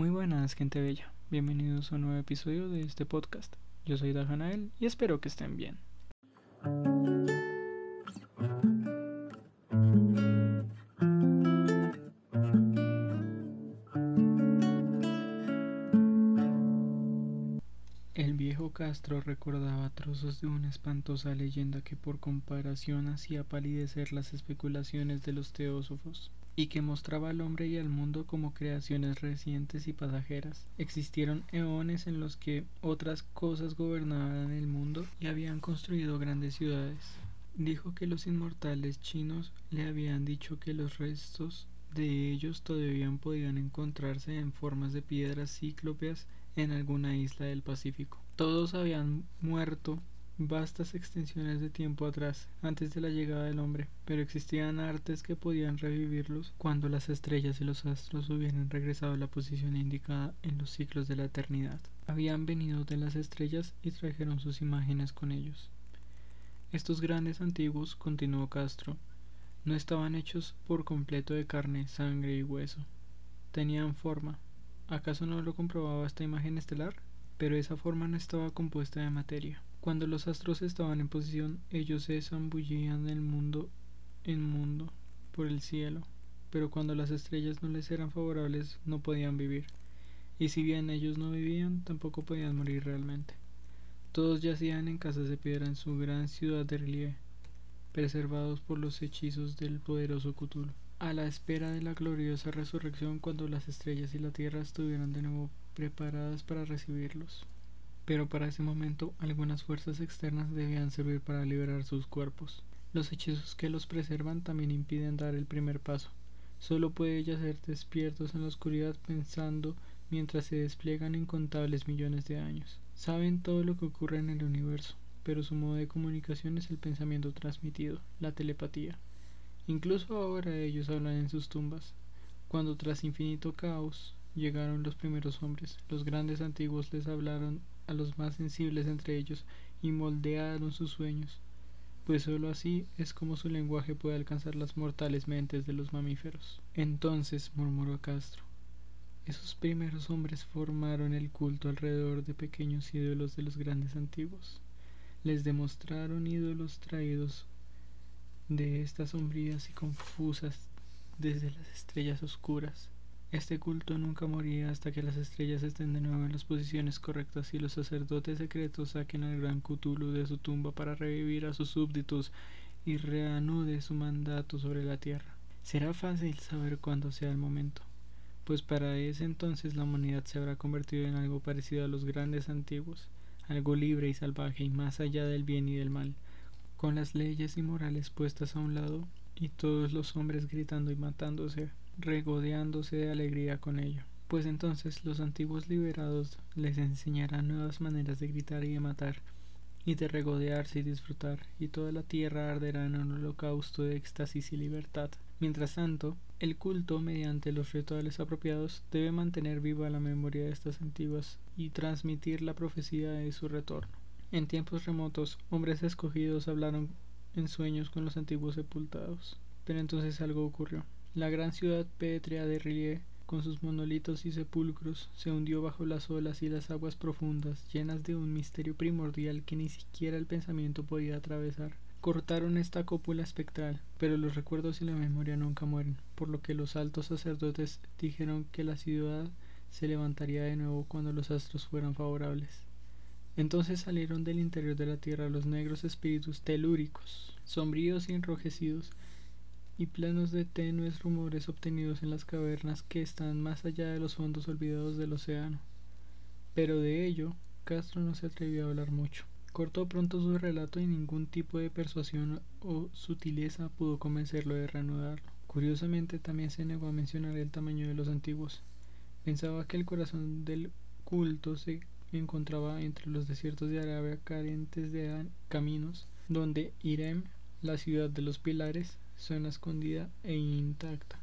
Muy buenas, gente bella. Bienvenidos a un nuevo episodio de este podcast. Yo soy Dajanael y espero que estén bien. Recordaba trozos de una espantosa leyenda que por comparación hacía palidecer las especulaciones de los teósofos y que mostraba al hombre y al mundo como creaciones recientes y pasajeras. Existieron eones en los que otras cosas gobernaban el mundo y habían construido grandes ciudades. Dijo que los inmortales chinos le habían dicho que los restos de ellos todavía podían encontrarse en formas de piedras cíclopes en alguna isla del Pacífico. Todos habían muerto vastas extensiones de tiempo atrás, antes de la llegada del hombre, pero existían artes que podían revivirlos cuando las estrellas y los astros hubieran regresado a la posición indicada en los ciclos de la eternidad. Habían venido de las estrellas y trajeron sus imágenes con ellos. Estos grandes antiguos, continuó Castro, no estaban hechos por completo de carne, sangre y hueso. Tenían forma. ¿Acaso no lo comprobaba esta imagen estelar? Pero esa forma no estaba compuesta de materia. Cuando los astros estaban en posición, ellos se zambullían del mundo en mundo por el cielo, pero cuando las estrellas no les eran favorables no podían vivir, y si bien ellos no vivían, tampoco podían morir realmente. Todos yacían en casas de piedra en su gran ciudad de relieve, preservados por los hechizos del poderoso Cthulhu, a la espera de la gloriosa resurrección cuando las estrellas y la tierra estuvieran de nuevo preparadas para recibirlos pero para ese momento algunas fuerzas externas debían servir para liberar sus cuerpos. Los hechizos que los preservan también impiden dar el primer paso. Solo puede yacer despiertos en la oscuridad pensando mientras se despliegan incontables millones de años. Saben todo lo que ocurre en el universo, pero su modo de comunicación es el pensamiento transmitido, la telepatía. Incluso ahora ellos hablan en sus tumbas, cuando tras infinito caos llegaron los primeros hombres, los grandes antiguos les hablaron a los más sensibles entre ellos y moldearon sus sueños, pues sólo así es como su lenguaje puede alcanzar las mortales mentes de los mamíferos. Entonces, murmuró Castro, esos primeros hombres formaron el culto alrededor de pequeños ídolos de los grandes antiguos. Les demostraron ídolos traídos de estas sombrías y confusas desde las estrellas oscuras este culto nunca morirá hasta que las estrellas estén de nuevo en las posiciones correctas y los sacerdotes secretos saquen al gran Cthulhu de su tumba para revivir a sus súbditos y reanude su mandato sobre la tierra. Será fácil saber cuándo sea el momento, pues para ese entonces la humanidad se habrá convertido en algo parecido a los grandes antiguos, algo libre y salvaje y más allá del bien y del mal, con las leyes y morales puestas a un lado y todos los hombres gritando y matándose regodeándose de alegría con ello. Pues entonces los antiguos liberados les enseñarán nuevas maneras de gritar y de matar, y de regodearse y disfrutar, y toda la tierra arderá en un holocausto de éxtasis y libertad. Mientras tanto, el culto, mediante los rituales apropiados, debe mantener viva la memoria de estas antiguas y transmitir la profecía de su retorno. En tiempos remotos, hombres escogidos hablaron en sueños con los antiguos sepultados. Pero entonces algo ocurrió. La gran ciudad pétrea de Rie, con sus monolitos y sepulcros, se hundió bajo las olas y las aguas profundas, llenas de un misterio primordial que ni siquiera el pensamiento podía atravesar. Cortaron esta cópula espectral, pero los recuerdos y la memoria nunca mueren, por lo que los altos sacerdotes dijeron que la ciudad se levantaría de nuevo cuando los astros fueran favorables. Entonces salieron del interior de la tierra los negros espíritus telúricos, sombríos y enrojecidos, y planos de tenues rumores obtenidos en las cavernas que están más allá de los fondos olvidados del océano. Pero de ello Castro no se atrevió a hablar mucho. Cortó pronto su relato y ningún tipo de persuasión o sutileza pudo convencerlo de reanudarlo. Curiosamente también se negó a mencionar el tamaño de los antiguos. Pensaba que el corazón del culto se encontraba entre los desiertos de Arabia carentes de caminos, donde Irem, la ciudad de los pilares, suena escondida e intacta.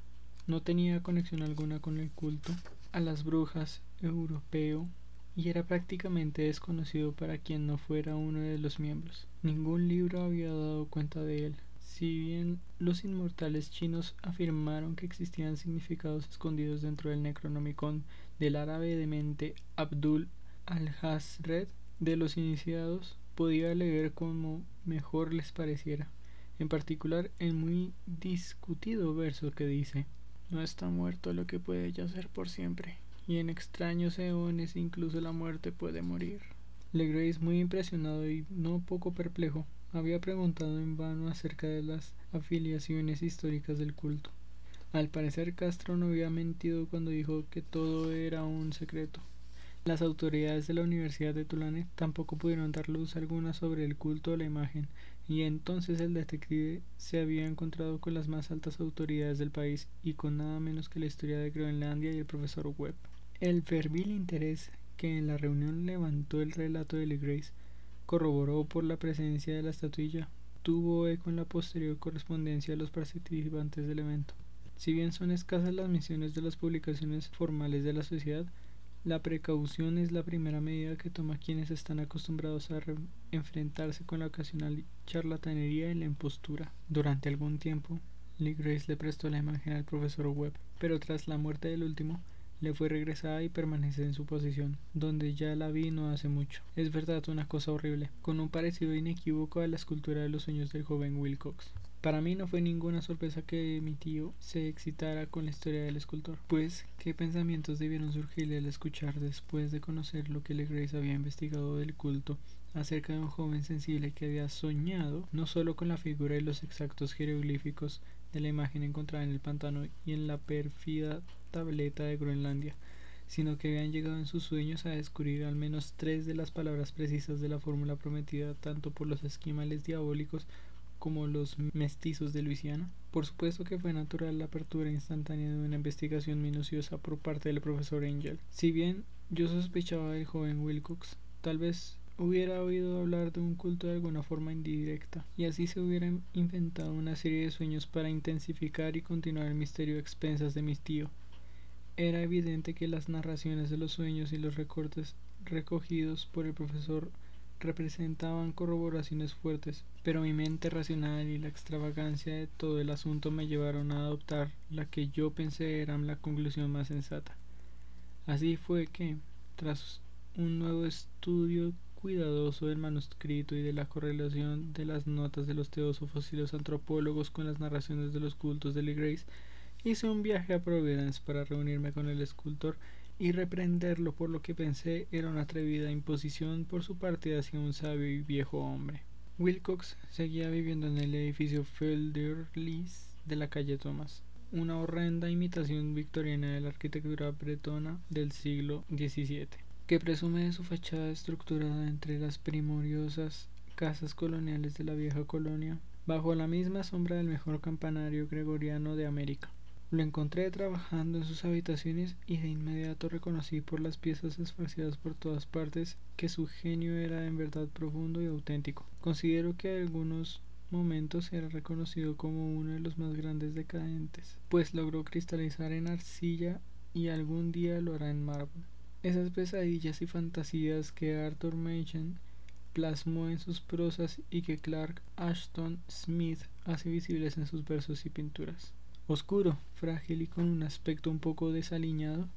No tenía conexión alguna con el culto a las brujas europeo y era prácticamente desconocido para quien no fuera uno de los miembros. Ningún libro había dado cuenta de él, Si bien los inmortales chinos afirmaron que existían significados escondidos dentro del Necronomicon del árabe de mente Abdul al-Hazred, de los iniciados podía leer como mejor les pareciera, en particular el muy discutido verso que dice No está muerto lo que puede yacer por siempre, y en extraños eones incluso la muerte puede morir. Legrace, muy impresionado y no poco perplejo, había preguntado en vano acerca de las afiliaciones históricas del culto. Al parecer Castro no había mentido cuando dijo que todo era un secreto. Las autoridades de la Universidad de Tulane tampoco pudieron dar luz alguna sobre el culto a la imagen, y entonces el detective se había encontrado con las más altas autoridades del país y con nada menos que la historia de Groenlandia y el profesor Webb. El fervil interés que en la reunión levantó el relato de Grace corroboró por la presencia de la estatuilla, tuvo eco en la posterior correspondencia de los participantes del evento. Si bien son escasas las misiones de las publicaciones formales de la sociedad, la precaución es la primera medida que toma quienes están acostumbrados a enfrentarse con la ocasional charlatanería y la impostura. Durante algún tiempo, Lee Grace le prestó la imagen al profesor Webb, pero tras la muerte del último, le fue regresada y permanece en su posición, donde ya la vi no hace mucho. Es verdad una cosa horrible, con un parecido inequívoco a la escultura de los sueños del joven Wilcox. Para mí no fue ninguna sorpresa que mi tío se excitara con la historia del escultor, pues qué pensamientos debieron surgirle al escuchar después de conocer lo que Legrace había investigado del culto acerca de un joven sensible que había soñado no solo con la figura y los exactos jeroglíficos de la imagen encontrada en el pantano y en la pérfida tableta de Groenlandia, sino que habían llegado en sus sueños a descubrir al menos tres de las palabras precisas de la fórmula prometida tanto por los esquimales diabólicos como los mestizos de Luisiana. Por supuesto que fue natural la apertura instantánea de una investigación minuciosa por parte del profesor Angel. Si bien yo sospechaba del joven Wilcox, tal vez hubiera oído hablar de un culto de alguna forma indirecta, y así se hubiera inventado una serie de sueños para intensificar y continuar el misterio a expensas de mi tío. Era evidente que las narraciones de los sueños y los recortes recogidos por el profesor representaban corroboraciones fuertes, pero mi mente racional y la extravagancia de todo el asunto me llevaron a adoptar la que yo pensé era la conclusión más sensata. Así fue que, tras un nuevo estudio cuidadoso del manuscrito y de la correlación de las notas de los teósofos y los antropólogos con las narraciones de los cultos de Lee Grace, hice un viaje a Providence para reunirme con el escultor y reprenderlo por lo que pensé era una atrevida imposición por su parte hacia un sabio y viejo hombre. Wilcox seguía viviendo en el edificio Felderlis de la calle Thomas, una horrenda imitación victoriana de la arquitectura bretona del siglo XVII que presume de su fachada estructurada entre las primoriosas casas coloniales de la vieja colonia, bajo la misma sombra del mejor campanario gregoriano de América. Lo encontré trabajando en sus habitaciones y de inmediato reconocí por las piezas esparcidas por todas partes que su genio era en verdad profundo y auténtico. Considero que en algunos momentos era reconocido como uno de los más grandes decadentes, pues logró cristalizar en arcilla y algún día lo hará en mármol. Esas pesadillas y fantasías que Arthur Machen plasmó en sus prosas y que Clark Ashton Smith hace visibles en sus versos y pinturas. Oscuro, frágil y con un aspecto un poco desaliñado,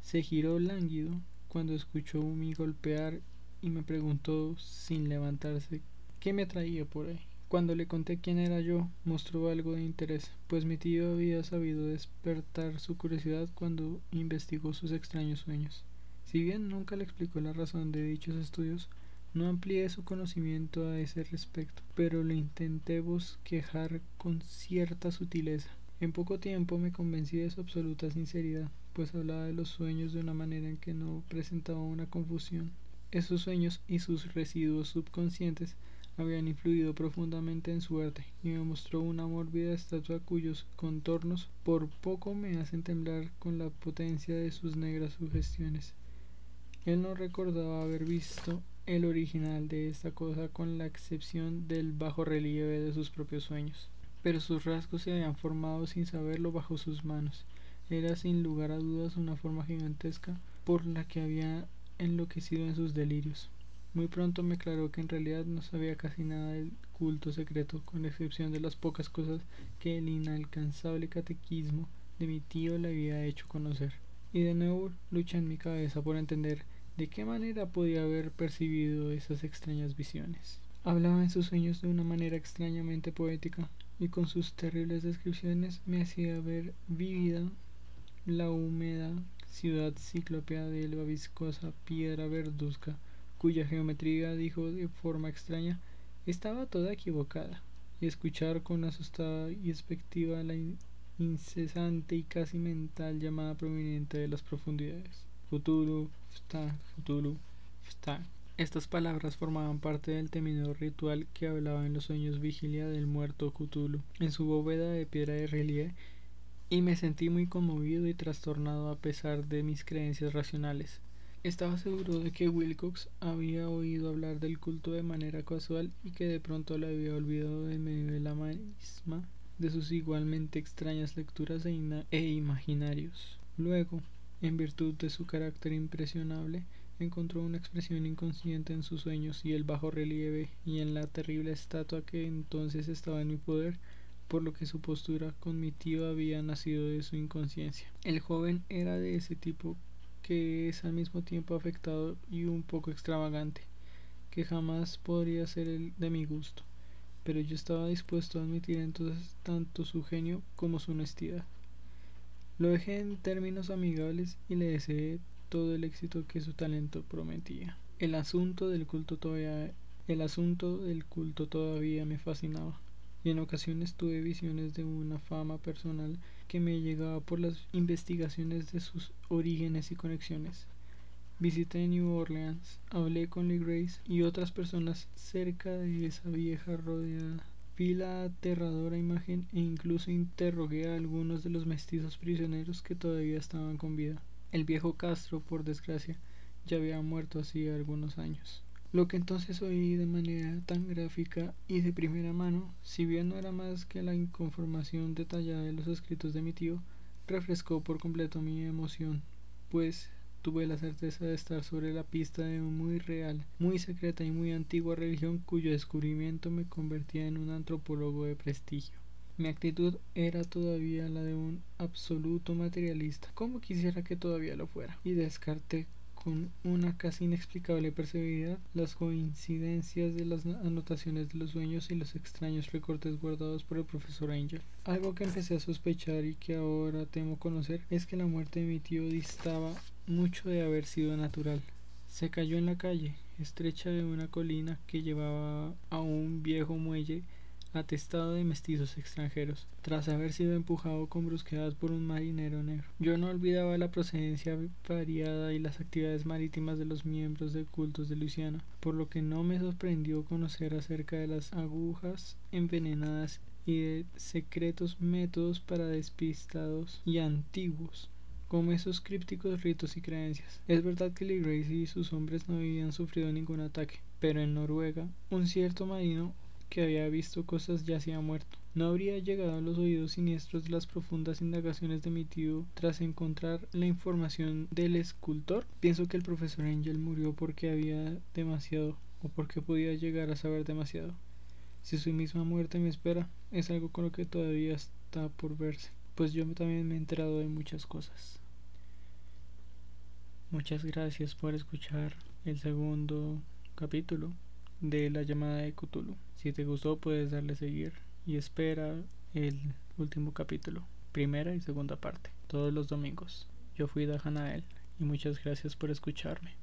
se giró lánguido cuando escuchó mi golpear y me preguntó sin levantarse qué me traía por ahí. Cuando le conté quién era yo, mostró algo de interés, pues mi tío había sabido despertar su curiosidad cuando investigó sus extraños sueños. Si bien nunca le explicó la razón de dichos estudios, no amplié su conocimiento a ese respecto, pero le intenté bosquejar con cierta sutileza. En poco tiempo me convencí de su absoluta sinceridad, pues hablaba de los sueños de una manera en que no presentaba una confusión. Esos sueños y sus residuos subconscientes habían influido profundamente en su arte y me mostró una mórbida estatua cuyos contornos por poco me hacen temblar con la potencia de sus negras sugestiones. Él no recordaba haber visto el original de esta cosa con la excepción del bajo relieve de sus propios sueños, pero sus rasgos se habían formado sin saberlo bajo sus manos. Era sin lugar a dudas una forma gigantesca por la que había enloquecido en sus delirios. Muy pronto me aclaró que en realidad no sabía casi nada del culto secreto, con excepción de las pocas cosas que el inalcanzable catequismo de mi tío le había hecho conocer. Y de nuevo lucha en mi cabeza por entender de qué manera podía haber percibido esas extrañas visiones. Hablaba en sus sueños de una manera extrañamente poética, y con sus terribles descripciones me hacía ver vívida la húmeda ciudad ciclopea de la viscosa piedra verduzca cuya geometría, dijo de forma extraña, estaba toda equivocada, y escuchar con asustada y expectativa la incesante y casi mental llamada proveniente de las profundidades. Futuro, fsta, futuro. Estas palabras formaban parte del temido ritual que hablaba en los sueños vigilia del muerto Cthulhu, en su bóveda de piedra de relieve, y me sentí muy conmovido y trastornado a pesar de mis creencias racionales. Estaba seguro de que Wilcox había oído hablar del culto de manera casual y que de pronto le había olvidado en medio de la marisma de sus igualmente extrañas lecturas e, e imaginarios. Luego, en virtud de su carácter impresionable, encontró una expresión inconsciente en sus sueños y el bajo relieve y en la terrible estatua que entonces estaba en mi poder, por lo que su postura con mi tío había nacido de su inconsciencia. El joven era de ese tipo que es al mismo tiempo afectado y un poco extravagante, que jamás podría ser el de mi gusto, pero yo estaba dispuesto a admitir entonces tanto su genio como su honestidad. Lo dejé en términos amigables y le deseé todo el éxito que su talento prometía. El asunto del culto todavía el asunto del culto todavía me fascinaba y en ocasiones tuve visiones de una fama personal que me llegaba por las investigaciones de sus orígenes y conexiones. Visité New Orleans, hablé con Lee Grace y otras personas cerca de esa vieja rodeada. Vi la aterradora imagen e incluso interrogué a algunos de los mestizos prisioneros que todavía estaban con vida. El viejo Castro, por desgracia, ya había muerto hacía algunos años. Lo que entonces oí de manera tan gráfica y de primera mano, si bien no era más que la inconformación detallada de los escritos de mi tío, refrescó por completo mi emoción, pues tuve la certeza de estar sobre la pista de una muy real, muy secreta y muy antigua religión cuyo descubrimiento me convertía en un antropólogo de prestigio. Mi actitud era todavía la de un absoluto materialista, como quisiera que todavía lo fuera, y descarté con una casi inexplicable perseveridad las coincidencias de las anotaciones de los sueños y los extraños recortes guardados por el profesor Angel. Algo que empecé a sospechar y que ahora temo conocer es que la muerte de mi tío distaba mucho de haber sido natural. Se cayó en la calle, estrecha de una colina que llevaba a un viejo muelle atestado de mestizos extranjeros, tras haber sido empujado con brusquedad por un marinero negro. Yo no olvidaba la procedencia variada y las actividades marítimas de los miembros de cultos de Luisiana, por lo que no me sorprendió conocer acerca de las agujas envenenadas y de secretos métodos para despistados y antiguos como esos crípticos ritos y creencias. Es verdad que Lee Grace y sus hombres no habían sufrido ningún ataque, pero en Noruega un cierto marino que había visto cosas ya se ha muerto. No habría llegado a los oídos siniestros las profundas indagaciones de mi tío tras encontrar la información del escultor. Pienso que el profesor Angel murió porque había demasiado o porque podía llegar a saber demasiado. Si su misma muerte me espera, es algo con lo que todavía está por verse, pues yo también me he enterado de muchas cosas. Muchas gracias por escuchar el segundo capítulo de la llamada de Cthulhu. Si te gustó puedes darle seguir y espera el último capítulo, primera y segunda parte, todos los domingos. Yo fui Dajanael y muchas gracias por escucharme.